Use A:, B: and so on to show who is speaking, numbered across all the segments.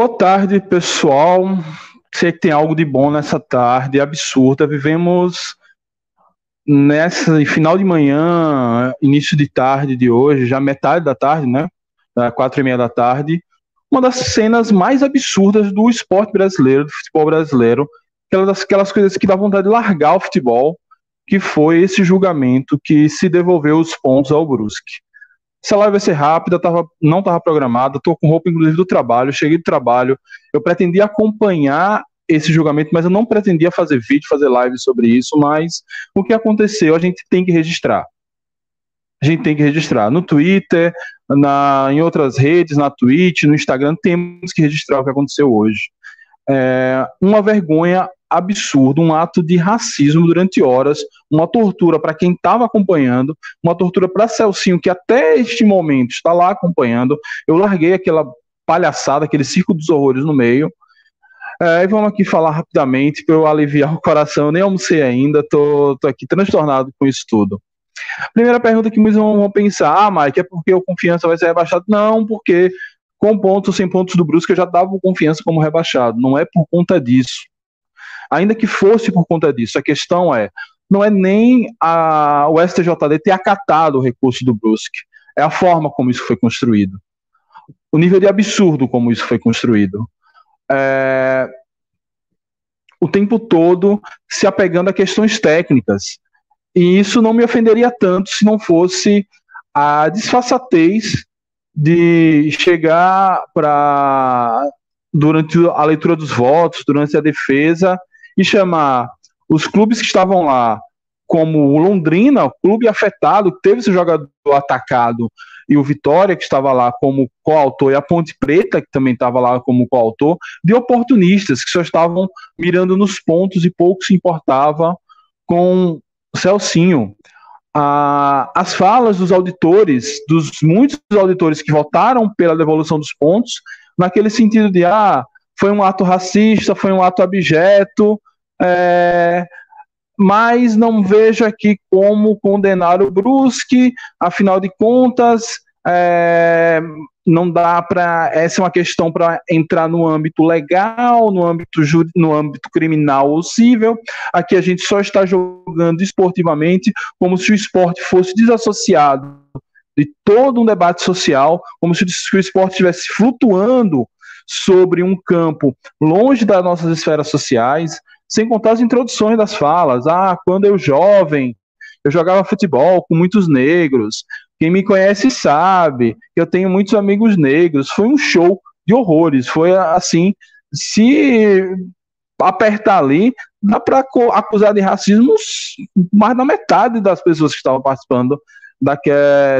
A: Boa tarde, pessoal. Sei que tem algo de bom nessa tarde absurda. Vivemos nessa final de manhã, início de tarde de hoje, já metade da tarde, né? Quatro e meia da tarde, uma das cenas mais absurdas do esporte brasileiro, do futebol brasileiro, aquelas, aquelas coisas que dá vontade de largar o futebol, que foi esse julgamento que se devolveu os pontos ao Brusque. Essa live vai ser rápida, tava, não estava programada, estou com roupa inclusive do trabalho, cheguei do trabalho, eu pretendia acompanhar esse julgamento, mas eu não pretendia fazer vídeo, fazer live sobre isso, mas o que aconteceu a gente tem que registrar. A gente tem que registrar no Twitter, na, em outras redes, na Twitch, no Instagram, temos que registrar o que aconteceu hoje. É, uma vergonha absurdo, um ato de racismo durante horas, uma tortura para quem estava acompanhando, uma tortura para Celcinho, que até este momento está lá acompanhando. Eu larguei aquela palhaçada, aquele circo dos horrores no meio. É, e vamos aqui falar rapidamente para eu aliviar o coração. Eu nem almocei ainda, tô, tô aqui transtornado com isso tudo. Primeira pergunta que muitos vão pensar: ah, Mike, é porque o confiança vai ser rebaixado? Não, porque com pontos sem pontos do Brusque eu já dava confiança como rebaixado. Não é por conta disso ainda que fosse por conta disso. A questão é, não é nem a, o STJD ter acatado o recurso do Brusque, é a forma como isso foi construído. O nível de absurdo como isso foi construído. É, o tempo todo se apegando a questões técnicas. E isso não me ofenderia tanto se não fosse a disfarçatez de chegar para durante a leitura dos votos, durante a defesa, e chamar os clubes que estavam lá, como o Londrina, o clube afetado, teve seu jogador atacado, e o Vitória, que estava lá como coautor, e a Ponte Preta, que também estava lá como coautor, de oportunistas que só estavam mirando nos pontos e pouco se importava com o Celcinho. Ah, as falas dos auditores, dos muitos auditores que votaram pela devolução dos pontos, naquele sentido de, ah, foi um ato racista, foi um ato abjeto, é, mas não vejo aqui como condenar o Brusque, afinal de contas, é, não dá para. Essa é uma questão para entrar no âmbito legal, no âmbito, no âmbito criminal ou civil. Aqui a gente só está jogando esportivamente como se o esporte fosse desassociado de todo um debate social, como se o esporte estivesse flutuando sobre um campo longe das nossas esferas sociais, sem contar as introduções das falas. Ah, quando eu jovem, eu jogava futebol com muitos negros. Quem me conhece sabe que eu tenho muitos amigos negros. Foi um show de horrores. Foi assim, se apertar ali, dá para acusar de racismo mais da metade das pessoas que estavam participando, da que,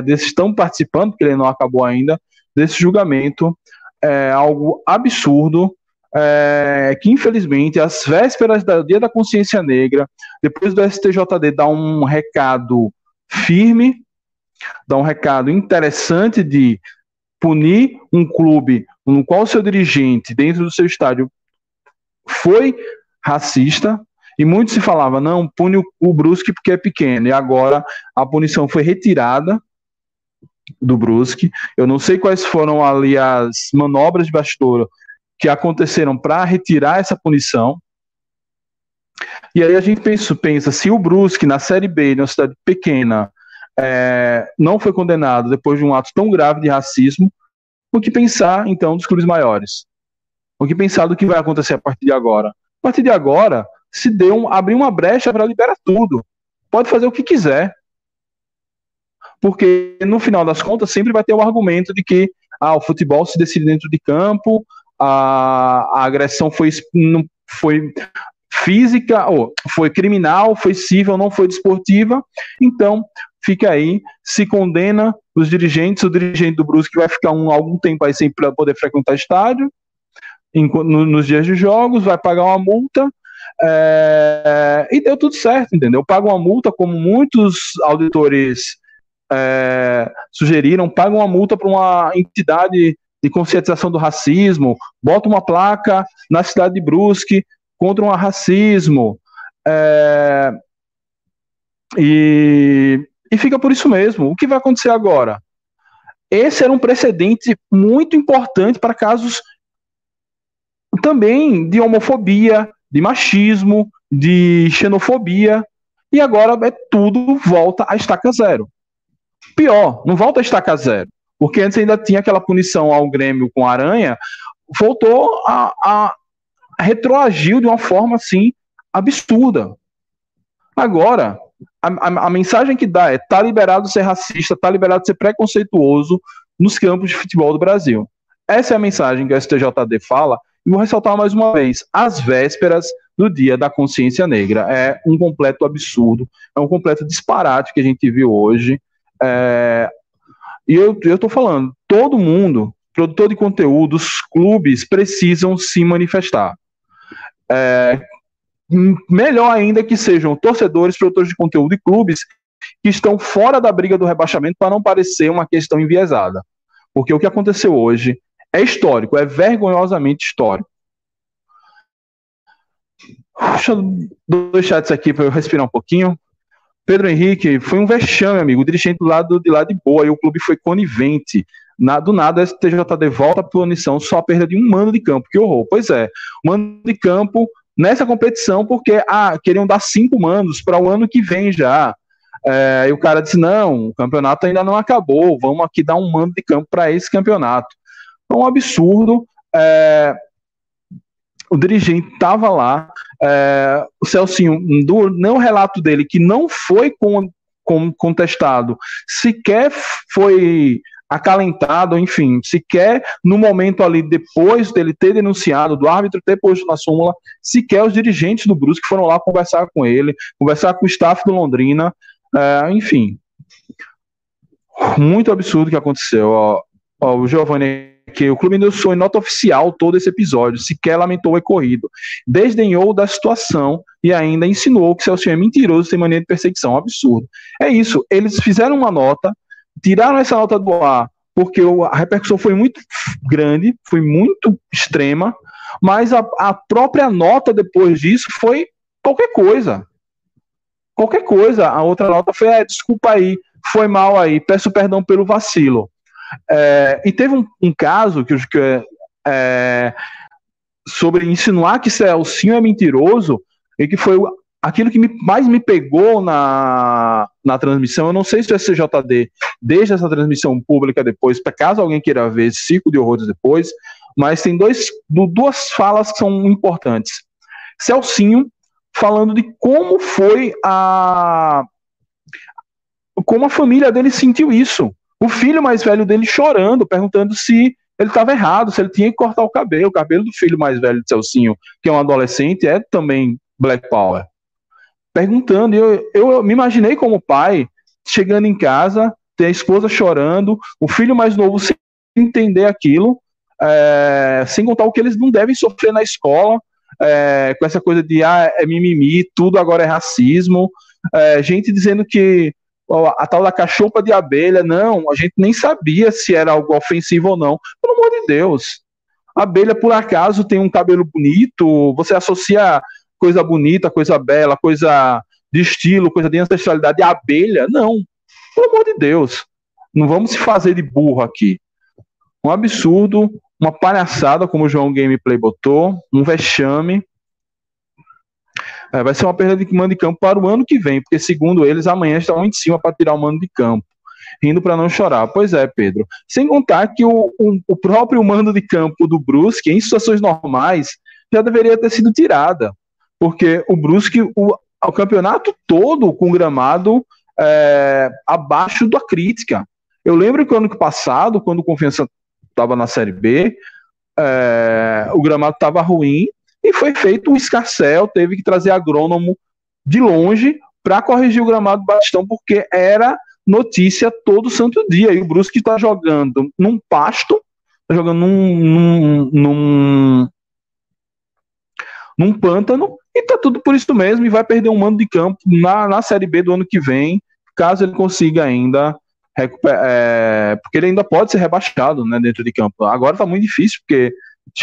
A: desses estão participando, porque ele não acabou ainda, desse julgamento é algo absurdo, é, que infelizmente, às vésperas do Dia da Consciência Negra, depois do STJD dar um recado firme, dar um recado interessante de punir um clube no qual seu dirigente, dentro do seu estádio, foi racista, e muito se falava, não, pune o, o Brusque porque é pequeno, e agora a punição foi retirada, do Brusque. Eu não sei quais foram ali as manobras de bastidor que aconteceram para retirar essa punição. E aí a gente pensa, pensa se o Brusque na Série B, numa cidade pequena, é, não foi condenado depois de um ato tão grave de racismo, o que pensar, então, dos clubes maiores? O que pensar do que vai acontecer a partir de agora? A partir de agora, se deu um, abrir uma brecha para liberar tudo. Pode fazer o que quiser. Porque, no final das contas, sempre vai ter o argumento de que ah, o futebol se decide dentro de campo, a, a agressão foi, não, foi física, ou foi criminal, foi civil, não foi desportiva. Então, fica aí, se condena os dirigentes, o dirigente do Brusque vai ficar um, algum tempo aí sem poder frequentar estádio, em, no, nos dias de jogos, vai pagar uma multa, é, e deu tudo certo, entendeu? Paga uma multa, como muitos auditores é, sugeriram, paga uma multa para uma entidade de conscientização do racismo, bota uma placa na cidade de Brusque contra um racismo, é, e, e fica por isso mesmo. O que vai acontecer agora? Esse era um precedente muito importante para casos também de homofobia, de machismo, de xenofobia, e agora é tudo volta a estaca zero. Pior, não volta a estaca zero, porque antes ainda tinha aquela punição ao Grêmio com a Aranha, voltou a, a, a retroagiu de uma forma assim absurda. Agora, a, a, a, mensagem que dá é: tá liberado ser racista, tá liberado ser preconceituoso nos campos de futebol do Brasil. Essa é a mensagem que o STJD fala, e vou ressaltar mais uma vez: às vésperas do Dia da Consciência Negra. É um completo absurdo, é um completo disparate que a gente viu hoje. É, e eu, estou falando, todo mundo, produtor de conteúdo, os clubes precisam se manifestar. É, melhor ainda que sejam torcedores, produtores de conteúdo e clubes que estão fora da briga do rebaixamento para não parecer uma questão enviesada. Porque o que aconteceu hoje é histórico, é vergonhosamente histórico. Deixa dois chats aqui para eu respirar um pouquinho. Pedro Henrique, foi um vexame, amigo. O dirigente do lado de lá de boa e o clube foi conivente. Na, do nada, a STJD volta a punição só a perda de um mano de campo. Que horror. Pois é, mano de campo nessa competição, porque ah, queriam dar cinco manos para o ano que vem já. É, e o cara disse: não, o campeonato ainda não acabou, vamos aqui dar um mando de campo para esse campeonato. É um absurdo. É, o dirigente estava lá, é, o Celcinho, do, não relato dele, que não foi com, com, contestado, sequer foi acalentado, enfim, sequer no momento ali, depois dele ter denunciado, do árbitro ter posto na súmula, sequer os dirigentes do Brusque foram lá conversar com ele, conversar com o staff do Londrina, é, enfim. Muito absurdo que aconteceu. Ó, ó, o Giovanni que o Clube denunciou em nota oficial todo esse episódio, sequer lamentou o ocorrido, desdenhou da situação e ainda insinuou que Celso é mentiroso sem maneira de perseguição. Absurdo. É isso, eles fizeram uma nota, tiraram essa nota do ar, porque a repercussão foi muito grande, foi muito extrema, mas a, a própria nota depois disso foi qualquer coisa. Qualquer coisa. A outra nota foi: é, desculpa aí, foi mal aí, peço perdão pelo vacilo. É, e teve um, um, caso que, que é, sobre insinuar que Celcinho é mentiroso, e que foi aquilo que me, mais me pegou na, na transmissão. Eu não sei se o SCJD deixa essa transmissão pública depois, para caso alguém queira ver ciclo de horrores depois, mas tem dois, duas falas que são importantes. Celcinho falando de como foi a. Como a família dele sentiu isso. O filho mais velho dele chorando, perguntando se ele estava errado, se ele tinha que cortar o cabelo. O cabelo do filho mais velho de Celcinho, que é um adolescente, é também Black Power. Perguntando, eu, eu me imaginei como pai, chegando em casa, ter a esposa chorando, o filho mais novo sem entender aquilo, é, sem contar o que eles não devem sofrer na escola, é, com essa coisa de ah, é mimimi, tudo agora é racismo, é, gente dizendo que a tal da cachopa de abelha, não, a gente nem sabia se era algo ofensivo ou não. Pelo amor de Deus. Abelha, por acaso, tem um cabelo bonito, você associa coisa bonita, coisa bela, coisa de estilo, coisa de ancestralidade, abelha? Não. Pelo amor de Deus. Não vamos se fazer de burro aqui. Um absurdo, uma palhaçada, como o João Gameplay botou, um vexame. É, vai ser uma perda de mando de campo para o ano que vem, porque segundo eles, amanhã estão em cima para tirar o mando de campo. Rindo para não chorar. Pois é, Pedro. Sem contar que o, o, o próprio mando de campo do Brusque, em situações normais, já deveria ter sido tirada. Porque o Brusque, o, o campeonato todo com gramado é, abaixo da crítica. Eu lembro que ano passado, quando o Confiança estava na Série B, é, o gramado estava ruim e foi feito um escarcel, teve que trazer agrônomo de longe para corrigir o gramado do Batistão, porque era notícia todo santo dia. E o Brusque está jogando num pasto, está jogando num, num, num, num, pântano, e tá tudo por isso mesmo, e vai perder um mando de campo na, na Série B do ano que vem, caso ele consiga ainda é, porque ele ainda pode ser rebaixado né, dentro de campo. Agora está muito difícil, porque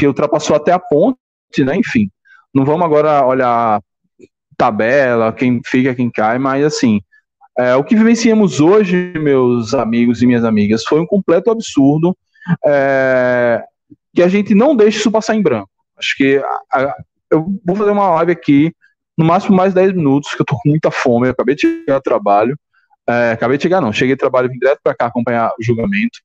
A: ultrapassou até a ponte, né? Enfim, não vamos agora olhar tabela, quem fica, quem cai, mas assim, é, o que vivenciamos hoje, meus amigos e minhas amigas, foi um completo absurdo é, que a gente não deixe isso passar em branco. Acho que a, a, eu vou fazer uma live aqui, no máximo mais 10 minutos, que eu tô com muita fome, eu acabei de chegar ao trabalho. É, acabei de chegar, não. Cheguei trabalho, vim direto para cá acompanhar o julgamento.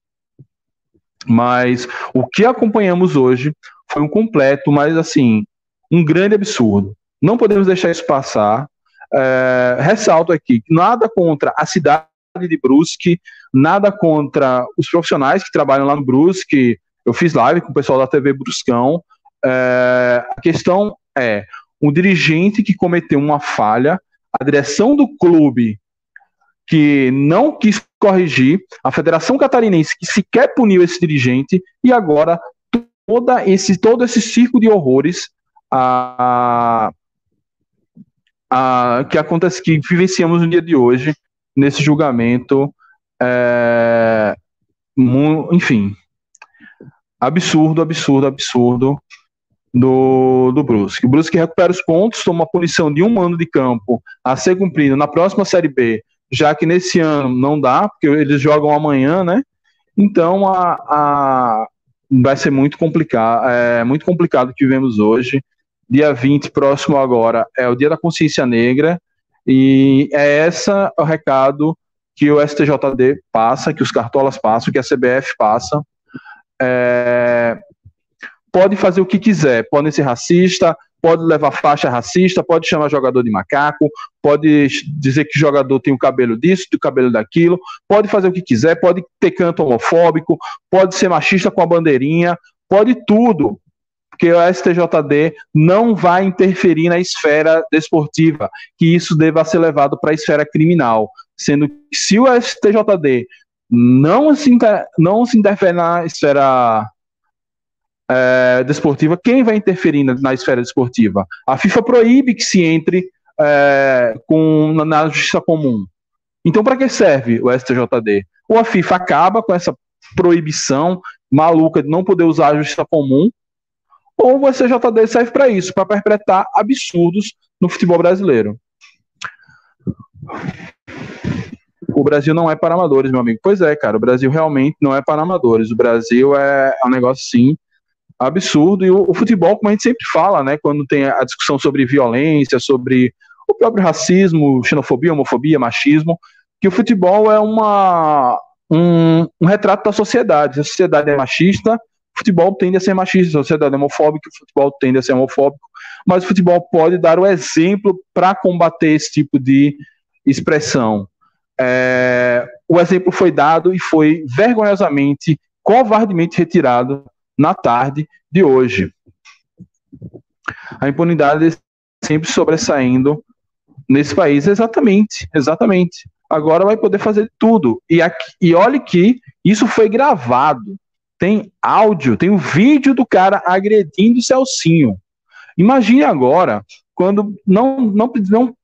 A: Mas o que acompanhamos hoje foi um completo, mas assim, um grande absurdo. Não podemos deixar isso passar. É, ressalto aqui nada contra a cidade de Brusque, nada contra os profissionais que trabalham lá no Brusque. Eu fiz live com o pessoal da TV Bruscão. É, a questão é um dirigente que cometeu uma falha, a direção do clube que não quis corrigir, a Federação Catarinense que sequer puniu esse dirigente, e agora toda esse, todo esse circo de horrores a, a, que acontece, que vivenciamos no dia de hoje, nesse julgamento, é, enfim, absurdo, absurdo, absurdo do, do Brusque. O Brusque recupera os pontos, toma punição de um ano de campo a ser cumprido na próxima Série B já que nesse ano não dá, porque eles jogam amanhã, né? Então a, a vai ser muito complicado, é muito complicado o que vivemos hoje. Dia 20, próximo agora, é o Dia da Consciência Negra, e é esse o recado que o STJD passa, que os cartolas passam, que a CBF passa. É, pode fazer o que quiser, podem ser racista, pode levar faixa racista, pode chamar jogador de macaco, pode dizer que jogador tem o cabelo disso, o cabelo daquilo, pode fazer o que quiser, pode ter canto homofóbico, pode ser machista com a bandeirinha, pode tudo, porque o STJD não vai interferir na esfera desportiva, que isso deva ser levado para a esfera criminal, sendo que se o STJD não se, inter, não se interfere na esfera é, desportiva, quem vai interferir na, na, esfera desportiva? A FIFA proíbe que se entre é, com, na, na, justiça comum. Então, para que serve o STJD? Ou a FIFA acaba com essa proibição maluca de não poder usar a justiça comum, ou o STJD serve para isso, para perpetrar absurdos no futebol brasileiro. O Brasil não é para amadores, meu amigo. Pois é, cara, o Brasil realmente não é para amadores. O Brasil é, é um negócio, sim, absurdo. E o, o, futebol, como a gente sempre fala, né, quando tem a discussão sobre violência, sobre o próprio racismo, xenofobia, homofobia, machismo, que o futebol é uma, um, um retrato da sociedade. A sociedade é machista, o futebol tende a ser machista. A sociedade é homofóbica, o futebol tende a ser homofóbico. Mas o futebol pode dar o exemplo para combater esse tipo de expressão. É, o exemplo foi dado e foi vergonhosamente, covardemente retirado na tarde de hoje. A impunidade sempre sobressaindo nesse país, exatamente, exatamente. Agora vai poder fazer tudo. E, aqui, e olhe que isso foi gravado. Tem áudio, tem o um vídeo do cara agredindo o Celcinho. Imagine agora, quando não, não, não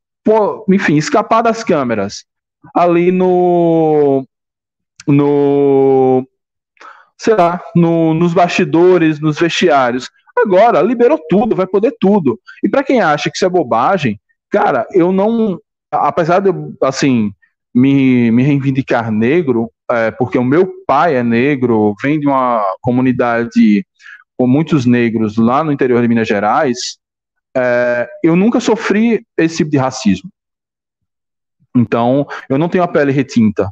A: enfim, escapar das câmeras ali no, no sei lá, no, nos bastidores, nos vestiários. Agora, liberou tudo, vai poder tudo. E para quem acha que isso é bobagem, cara, eu não. Apesar de assim, me, me reivindicar negro, é, porque o meu pai é negro, vem de uma comunidade com muitos negros lá no interior de Minas Gerais, é, eu nunca sofri esse tipo de racismo. Então, eu não tenho a pele retinta.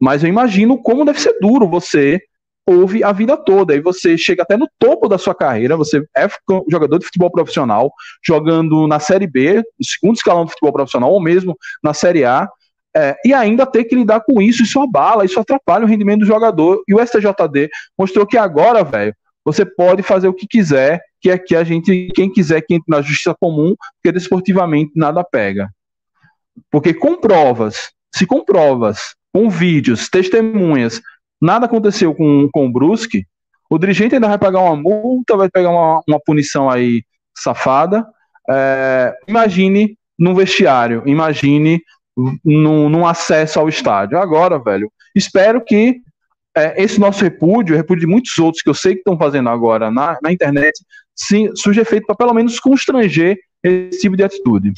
A: Mas eu imagino como deve ser duro você ouve a vida toda. E você chega até no topo da sua carreira, você é jogador de futebol profissional, jogando na Série B, no segundo escalão do futebol profissional, ou mesmo na Série A, é, e ainda ter que lidar com isso, isso abala, isso atrapalha o rendimento do jogador. E o STJD mostrou que agora, velho, você pode fazer o que quiser, que aqui a gente, quem quiser que entre na justiça comum, porque desportivamente nada pega. Porque com provas, se com provas, com vídeos, testemunhas, nada aconteceu com, com o Brusque, o dirigente ainda vai pagar uma multa, vai pegar uma, uma punição aí safada. É, imagine no vestiário, imagine num, num, acesso ao estádio. Agora, velho, espero que é, esse nosso repúdio, repúdio de muitos outros que eu sei que estão fazendo agora na, na internet, sim, surja efeito para pelo menos constranger esse tipo de atitude.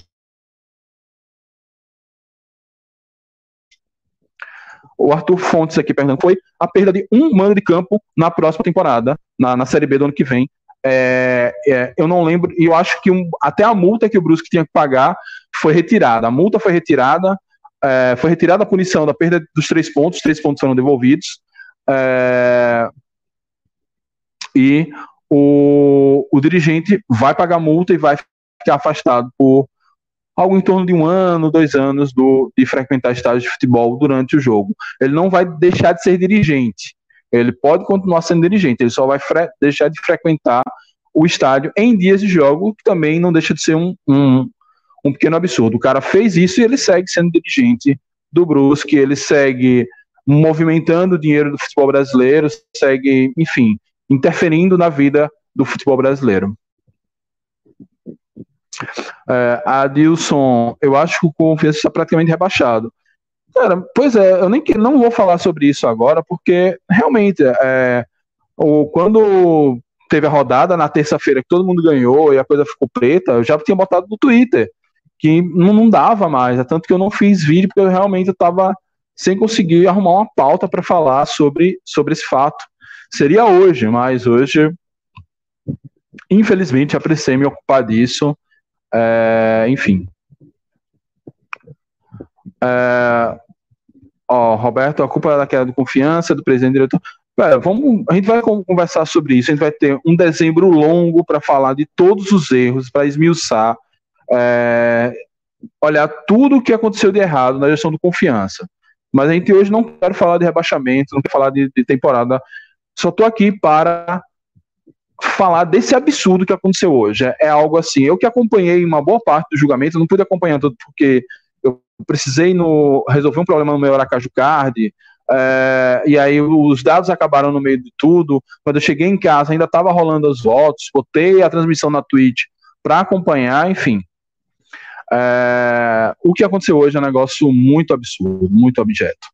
A: O Arthur Fontes aqui perguntando, foi a perda de um mando de campo na próxima temporada, na, na Série B do ano que vem. É, é, eu não lembro, e eu acho que um, até a multa que o Brusque tinha que pagar foi retirada. A multa foi retirada, é, foi retirada a punição da perda dos três pontos, os três pontos foram devolvidos. É, e o, o dirigente vai pagar multa e vai ficar afastado por algo em torno de um ano, dois anos do, de frequentar estádios de futebol durante o jogo. Ele não vai deixar de ser dirigente. Ele pode continuar sendo dirigente, ele só vai deixar de frequentar o estádio em dias de jogo, que também não deixa de ser um, um, um pequeno absurdo. O cara fez isso e ele segue sendo dirigente do Brusque, ele segue movimentando o dinheiro do futebol brasileiro, segue, enfim, interferindo na vida do futebol brasileiro. É, Adilson, eu acho que o Confiança está praticamente rebaixado. Cara, pois é, eu nem não vou falar sobre isso agora, porque realmente, é, o, quando teve a rodada na terça-feira que todo mundo ganhou e a coisa ficou preta, eu já tinha botado no Twitter que não, não dava mais, é tanto que eu não fiz vídeo porque eu realmente estava sem conseguir arrumar uma pauta para falar sobre, sobre esse fato. Seria hoje, mas hoje, infelizmente, apressei me ocupar disso é, enfim. É, ó, Roberto, a culpa é da queda de confiança do presidente diretor. É, vamos, a gente vai conversar sobre isso. A gente vai ter um dezembro longo para falar de todos os erros, para esmiuçar, é, olhar tudo o que aconteceu de errado na gestão do confiança. Mas a gente hoje não quer falar de rebaixamento, não quer falar de, de temporada. Só estou aqui para falar desse absurdo que aconteceu hoje. É, é, algo assim. Eu que acompanhei uma boa parte do julgamento, não pude acompanhar tudo porque eu precisei no, resolver um problema no meu Aracaju Card. É, e aí os dados acabaram no meio de tudo. Quando eu cheguei em casa, ainda estava rolando os votos, botei a transmissão na Twitch para acompanhar, enfim. É, o que aconteceu hoje é um negócio muito absurdo, muito objeto.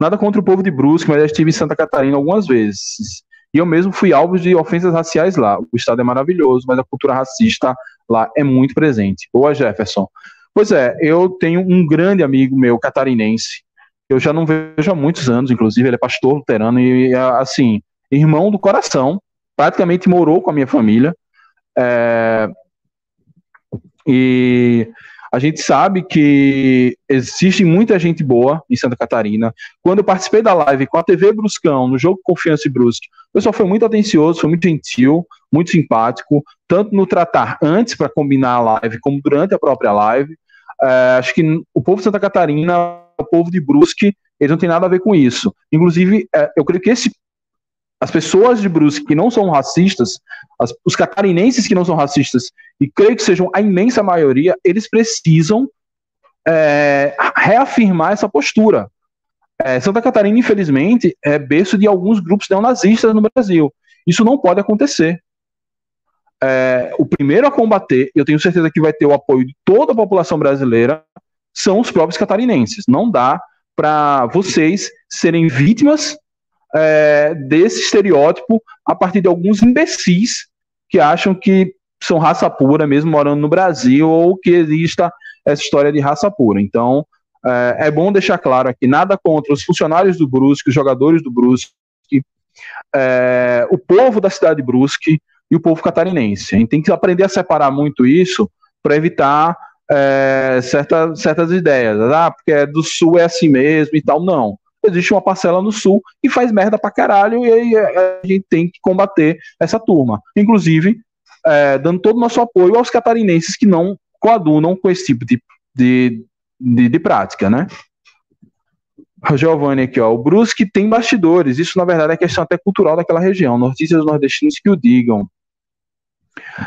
A: Nada contra o povo de Brusque, mas eu estive em Santa Catarina algumas vezes. E eu mesmo fui alvo de ofensas raciais lá. O Estado é maravilhoso, mas a cultura racista lá é muito presente. Boa, Jefferson. Pois é, eu tenho um grande amigo meu, catarinense, eu já não vejo há muitos anos, inclusive, ele é pastor luterano e, assim, irmão do coração, praticamente morou com a minha família. É, e a gente sabe que existe muita gente boa em Santa Catarina. Quando eu participei da live com a TV Bruscão, no jogo Confiança e Brusque, o pessoal foi muito atencioso, foi muito gentil, muito simpático, tanto no tratar antes para combinar a live, como durante a própria live. É, acho que o povo de Santa Catarina, o povo de Brusque, eles não tem nada a ver com isso. Inclusive, é, eu creio que esse as pessoas de Brusque que não são racistas, as, os catarinenses que não são racistas, e creio que sejam a imensa maioria, eles precisam é, reafirmar essa postura. É, Santa Catarina, infelizmente, é berço de alguns grupos neonazistas no Brasil. Isso não pode acontecer. É, o primeiro a combater, eu tenho certeza que vai ter o apoio de toda a população brasileira, são os próprios catarinenses. Não dá para vocês serem vítimas é, desse estereótipo a partir de alguns imbecis que acham que são raça pura, mesmo morando no Brasil, ou que exista essa história de raça pura. Então, é, é bom deixar claro aqui, nada contra os funcionários do Brusque, os jogadores do Brusque, é, o povo da cidade de Brusque, e o povo catarinense. A gente tem que aprender a separar muito isso para evitar é, certa, certas ideias. Ah, porque é do sul é assim mesmo e tal. Não. Existe uma parcela no sul que faz merda pra caralho e aí a gente tem que combater essa turma. Inclusive, é, dando todo o nosso apoio aos catarinenses que não coadunam com esse tipo de, de, de, de prática, né? Giovanni aqui, ó. O Brusque tem bastidores. Isso, na verdade, é questão até cultural daquela região. Notícias nordestinos que o digam.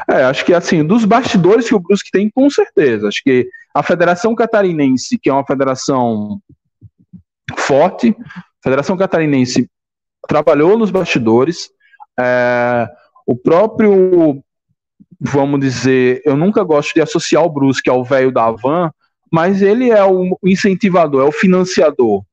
A: É, acho que assim, dos bastidores que o Brusque tem, com certeza. Acho que a Federação Catarinense, que é uma federação forte, a Federação Catarinense trabalhou nos bastidores. É, o próprio, vamos dizer, eu nunca gosto de associar o Brusque ao velho da Havan, mas ele é o incentivador, é o financiador.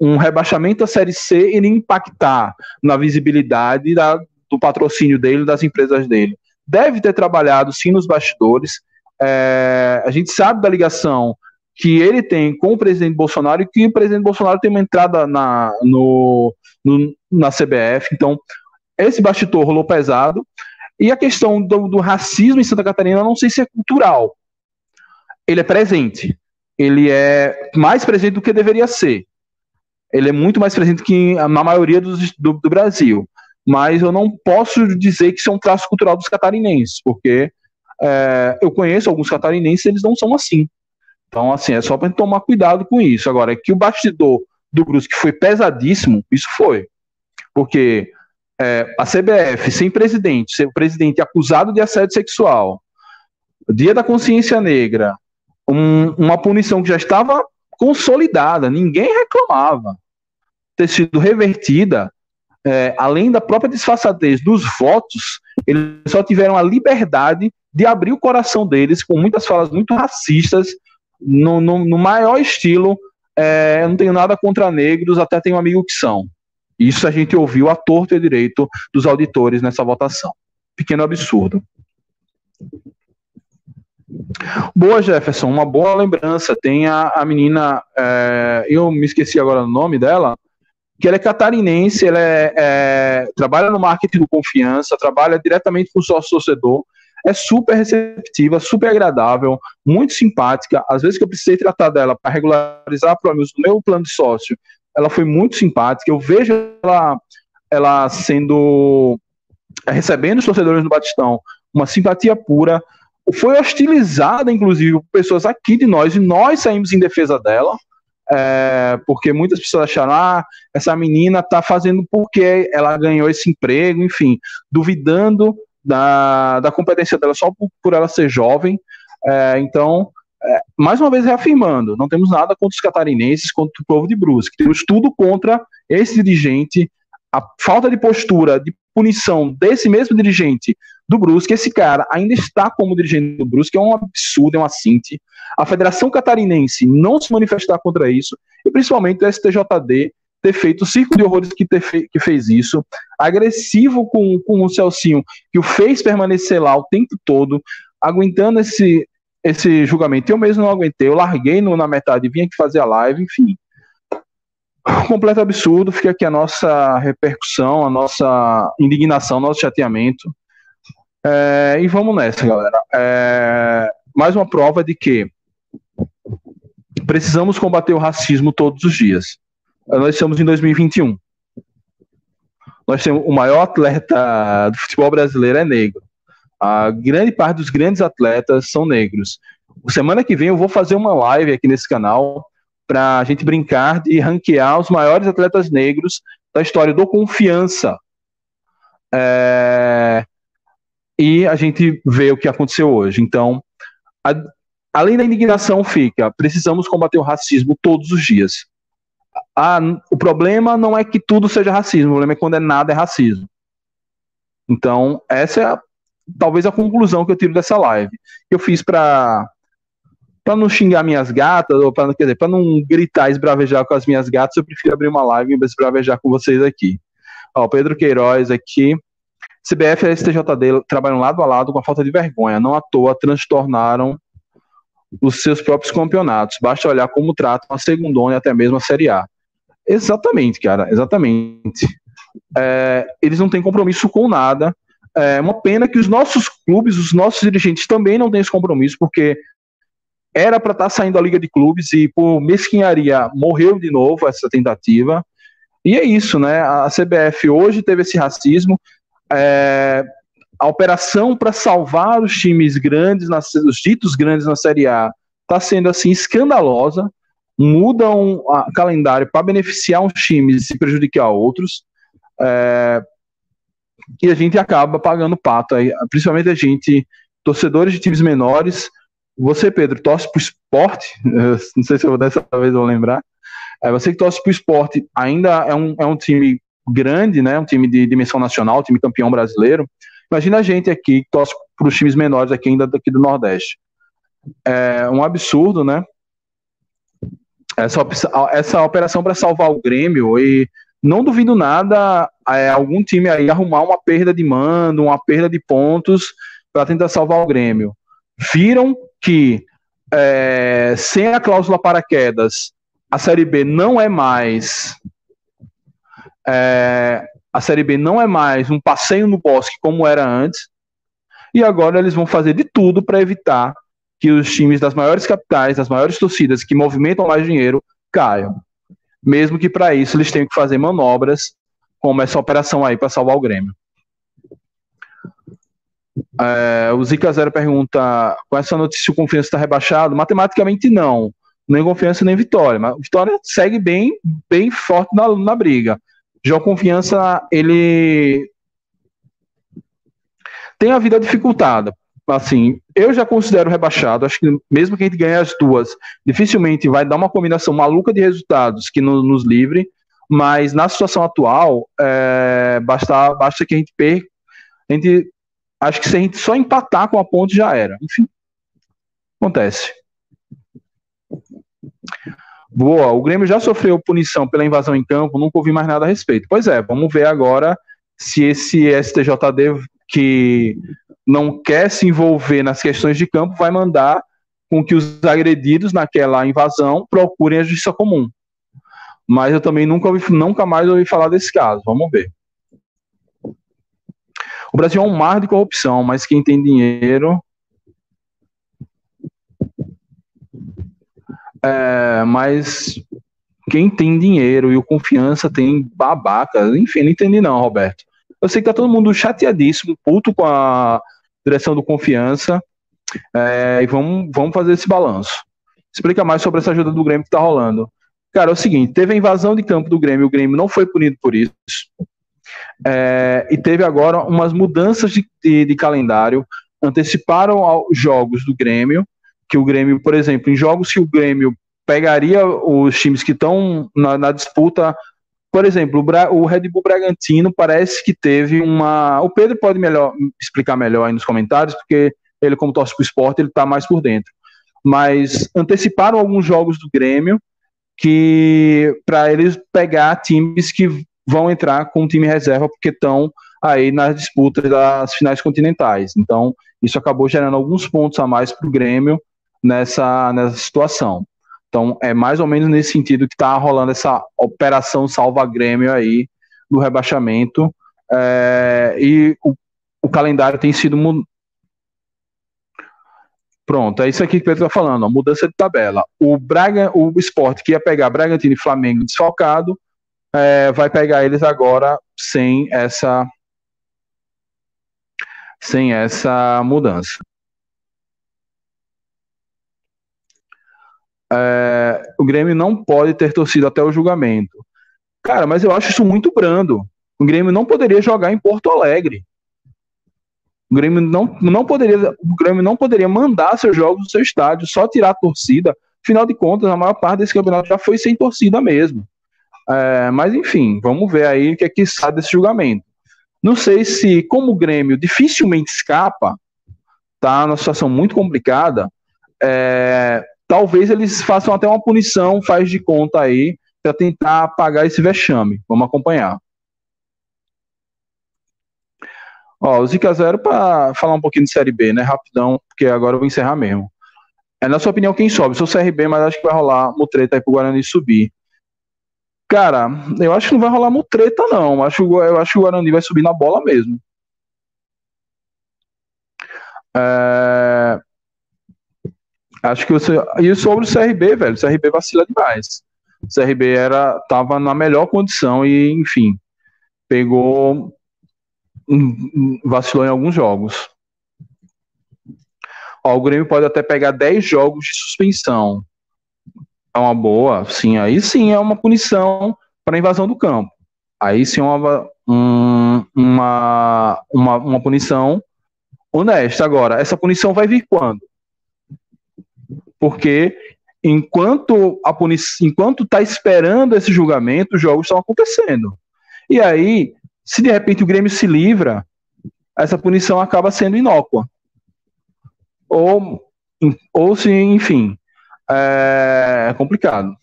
A: Um rebaixamento à Série C iria impactar na visibilidade da, do patrocínio dele, das empresas dele deve ter trabalhado sim nos bastidores. É, a gente sabe da ligação que ele tem com o presidente Bolsonaro e que o presidente Bolsonaro tem uma entrada na, no, no na CBF. Então, esse bastidor rolou pesado. E a questão do, do, racismo em Santa Catarina, não sei se é cultural. Ele é presente. Ele é mais presente do que deveria ser. Ele é muito mais presente que na maioria do, do Brasil mas eu não posso dizer que isso é um traço cultural dos catarinenses, porque é, eu conheço alguns catarinenses eles não são assim. Então, assim, é só para tomar cuidado com isso. Agora, é que o bastidor do Brusque foi pesadíssimo, isso foi. Porque é, a CBF, sem presidente, sem presidente acusado de assédio sexual, Dia da Consciência Negra, um, uma punição que já estava consolidada, ninguém reclamava, ter sido revertida é, além da própria disfarçatez dos votos, eles só tiveram a liberdade de abrir o coração deles com muitas falas muito racistas, no, no, no maior estilo. É, eu não tenho nada contra negros, até tenho um amigo que são. Isso a gente ouviu a torto e direito dos auditores nessa votação. Pequeno absurdo. Boa, Jefferson, uma boa lembrança. Tem a, a menina, é, eu me esqueci agora o nome dela, que ela é catarinense, ela é, é, trabalha no marketing do confiança, trabalha diretamente com o sócio torcedor, é super receptiva, super agradável, muito simpática. Às vezes que eu precisei tratar dela para regularizar problemas do meu plano de sócio, ela foi muito simpática. Eu vejo ela, ela sendo recebendo os torcedores no Batistão uma simpatia pura. Foi hostilizada, inclusive, por pessoas aqui de nós, e nós saímos em defesa dela é, porque muitas pessoas acharam, ah, essa menina está fazendo porque ela ganhou esse emprego, enfim, duvidando da, da competência dela só por, por ela ser jovem. É, então, é, mais uma vez reafirmando, não temos nada contra os catarinenses, contra o povo de Brusque, temos tudo contra esse dirigente, a falta de postura, de punição desse mesmo dirigente do Brusque, esse cara ainda está como dirigente do Brusque, é um absurdo, é um assinte. A Federação Catarinense não se manifestar contra isso, e principalmente o STJD ter feito o circo de horrores que, fe que fez isso, agressivo com, com o Celcinho, que o fez permanecer lá o tempo todo, aguentando esse, esse julgamento. Eu mesmo não aguentei, eu larguei no, na metade, vim aqui fazer a live, enfim. Completo absurdo, fica aqui a nossa repercussão, a nossa indignação, nosso chateamento. É, e vamos nessa, galera. É, mais uma prova de que precisamos combater o racismo todos os dias. Nós estamos em 2021. Nós temos o maior atleta do futebol brasileiro é negro. A grande parte dos grandes atletas são negros. Semana que vem eu vou fazer uma live aqui nesse canal para a gente brincar de ranquear os maiores atletas negros da história do Confiança. É, e a gente vê o que aconteceu hoje. Então, a, além da indignação fica, precisamos combater o racismo todos os dias. O problema não é que tudo seja racismo, o problema é quando é nada é racismo. Então, essa é a, talvez a conclusão que eu tiro dessa live. Eu fiz para para não xingar minhas gatas, ou para quer dizer, para não gritar e esbravejar com as minhas gatas, eu prefiro abrir uma live e esbravejar com vocês aqui. Ó, Pedro Queiroz aqui, CBF e STJD trabalham lado a lado com a falta de vergonha. Não à toa transtornaram os seus próprios campeonatos. Basta olhar como tratam a segundona e até mesmo a Série A. Exatamente, cara, exatamente. É, eles não têm compromisso com nada. É uma pena que os nossos clubes, os nossos dirigentes também não têm esse compromisso, porque era para estar tá saindo da Liga de Clubes e por mesquinharia morreu de novo essa tentativa. E é isso, né? A CBF hoje teve esse racismo. É, a operação para salvar os times grandes, os ditos grandes na Série A, está sendo assim escandalosa. Mudam o calendário para beneficiar uns times e prejudicar outros. É, e a gente acaba pagando pato, aí, principalmente a gente, torcedores de times menores. Você, Pedro, torce para o esporte, não sei se eu dessa vez vou lembrar. É, você que torce para o esporte ainda é um, é um time grande, né? Um time de dimensão nacional, time campeão brasileiro. Imagina a gente aqui que torce para os times menores aqui ainda daqui do Nordeste. É um absurdo, né? Essa, essa operação para salvar o Grêmio e não duvido nada é, algum time aí arrumar uma perda de mando, uma perda de pontos para tentar salvar o Grêmio. Viram que é, sem a cláusula paraquedas a Série B não é mais é, a Série B não é mais um passeio no bosque como era antes, e agora eles vão fazer de tudo para evitar que os times das maiores capitais, das maiores torcidas que movimentam mais dinheiro, caiam. Mesmo que para isso eles tenham que fazer manobras, como essa operação aí para salvar o Grêmio. É, o Zica Zero pergunta: com essa notícia o Confiança está rebaixado? Matematicamente não nem Confiança nem Vitória. Mas Vitória segue bem, bem forte na, na briga. Já o Confiança, ele tem a vida dificultada. Assim, eu já considero rebaixado. Acho que mesmo que a gente ganhe as duas, dificilmente vai dar uma combinação maluca de resultados que no, nos livre. Mas na situação atual, é, basta, basta que a gente perca. A gente, acho que se a gente só empatar com a ponte já era. Enfim, acontece. Boa, o Grêmio já sofreu punição pela invasão em campo, nunca ouvi mais nada a respeito. Pois é, vamos ver agora se esse STJD que não quer se envolver nas questões de campo vai mandar com que os agredidos naquela invasão procurem a justiça comum. Mas eu também nunca, ouvi, nunca mais ouvi falar desse caso. Vamos ver. O Brasil é um mar de corrupção, mas quem tem dinheiro É, mas quem tem dinheiro e o confiança tem babaca. Enfim, não entendi não, Roberto. Eu sei que tá todo mundo chateadíssimo, puto com a direção do confiança. É, e vamos, vamos fazer esse balanço. Explica mais sobre essa ajuda do Grêmio que tá rolando. Cara, é o seguinte: teve a invasão de campo do Grêmio, o Grêmio não foi punido por isso. É, e teve agora umas mudanças de, de, de calendário, anteciparam os jogos do Grêmio que o Grêmio, por exemplo, em jogos que o Grêmio pegaria os times que estão na, na, disputa, por exemplo, o, Bra o, Red Bull Bragantino parece que teve uma. O Pedro pode melhor explicar melhor aí nos comentários, porque ele, como torce para o esporte, ele está mais por dentro. Mas anteciparam alguns jogos do Grêmio que para eles pegar times que vão entrar com o time reserva, porque estão aí nas disputas das finais continentais. Então, isso acabou gerando alguns pontos a mais para o Grêmio nessa, nessa situação. Então, é mais ou menos nesse sentido que está rolando essa operação salva-grêmio aí do rebaixamento. É, e o, o, calendário tem sido. Pronto, é isso aqui que o Pedro está falando, ó, mudança de tabela. O Braga, o esporte que ia pegar Bragantino e Flamengo desfalcado, é, vai pegar eles agora sem essa sem essa mudança. É, o Grêmio não pode ter torcido até o julgamento. Cara, mas eu acho isso muito brando. O Grêmio não poderia jogar em Porto Alegre. O Grêmio não, não poderia, o Grêmio não poderia mandar seus jogos do seu estádio, só tirar a torcida. Afinal de contas, a maior parte desse campeonato já foi sem torcida mesmo. É, mas enfim, vamos ver aí o que é que sai desse julgamento. Não sei se, como o Grêmio dificilmente escapa, tá numa situação muito complicada, é, talvez eles façam até uma punição, faz de conta aí, para tentar apagar esse vexame. Vamos acompanhar. Ó, o Zica Zero para falar um pouquinho de Série B, né? Rapidão, porque agora eu vou encerrar mesmo. É, na sua opinião, quem sobe? Sou CRB, mas acho que vai rolar mutreta aí pro Guarani subir. Cara, eu acho que não vai rolar mutreta, não. Acho, eu acho que o Guarani vai subir na bola mesmo. É... Acho que você. E sobre o CRB, velho, o CRB vacila demais. O CRB era, tava na melhor condição e, enfim, pegou. vacilou em alguns jogos. Ó, o Grêmio pode até pegar 10 jogos de suspensão. É uma boa, sim. Aí sim é uma punição para invasão do campo. Aí sim é uma, um, uma, uma, uma punição honesta. Agora, essa punição vai vir quando? Porque enquanto a enquanto está esperando esse julgamento, os jogos estão acontecendo. E aí, se de repente o Grêmio se livra, essa punição acaba sendo inócua. Ou, ou se, enfim, é complicado.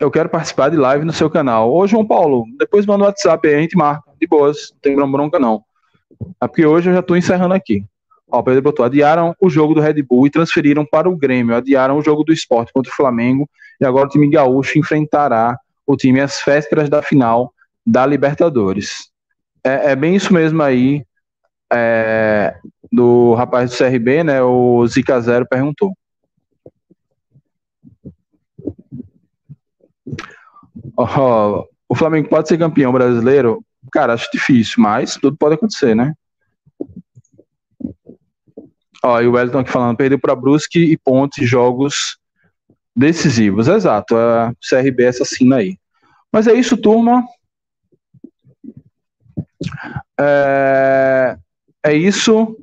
A: Eu quero participar de live no seu canal. Ô, João Paulo, depois manda o WhatsApp aí, a gente marca. De boas, não tem bronca não. É porque hoje eu já estou encerrando aqui. Ó, o Pedro botou, adiaram o jogo do Red Bull e transferiram para o Grêmio, adiaram o jogo do esporte contra o Flamengo e agora o time gaúcho enfrentará o time às vésperas da final da Libertadores. É, é bem isso mesmo aí é, do rapaz do CRB, né? O Zica Zero perguntou. Oh, o Flamengo pode ser campeão brasileiro? Cara, acho difícil, mas tudo pode acontecer, né? Ó, e o Wellington aqui falando, perdeu para Brusque e Ponte jogos decisivos. Exato, a CRB é assassina aí. Mas é isso, turma. É, é isso.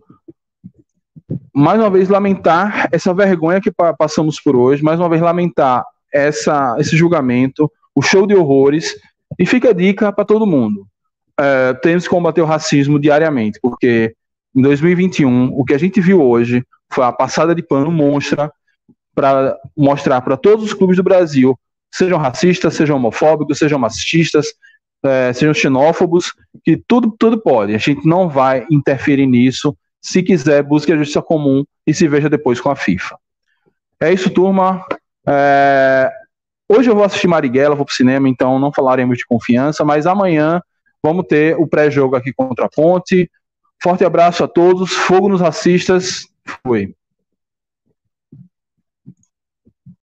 A: Mais uma vez, lamentar essa vergonha que passamos por hoje. Mais uma vez, lamentar essa, esse julgamento, o show de horrores. E fica a dica para todo mundo é, temos que combater o racismo diariamente, porque em 2021, o que a gente viu hoje foi a passada de pano monstra para mostrar para todos os clubes do Brasil, sejam racistas, sejam homofóbicos, sejam machistas, é, sejam xenófobos, que tudo, tudo pode. A gente não vai interferir nisso. Se quiser, busque a justiça comum e se veja depois com a FIFA. É isso, turma. É... Hoje eu vou assistir Marighella, vou pro cinema, então não falaremos de confiança, mas amanhã Vamos ter o pré-jogo aqui contra a Ponte. Forte abraço a todos. Fogo nos racistas. Fui.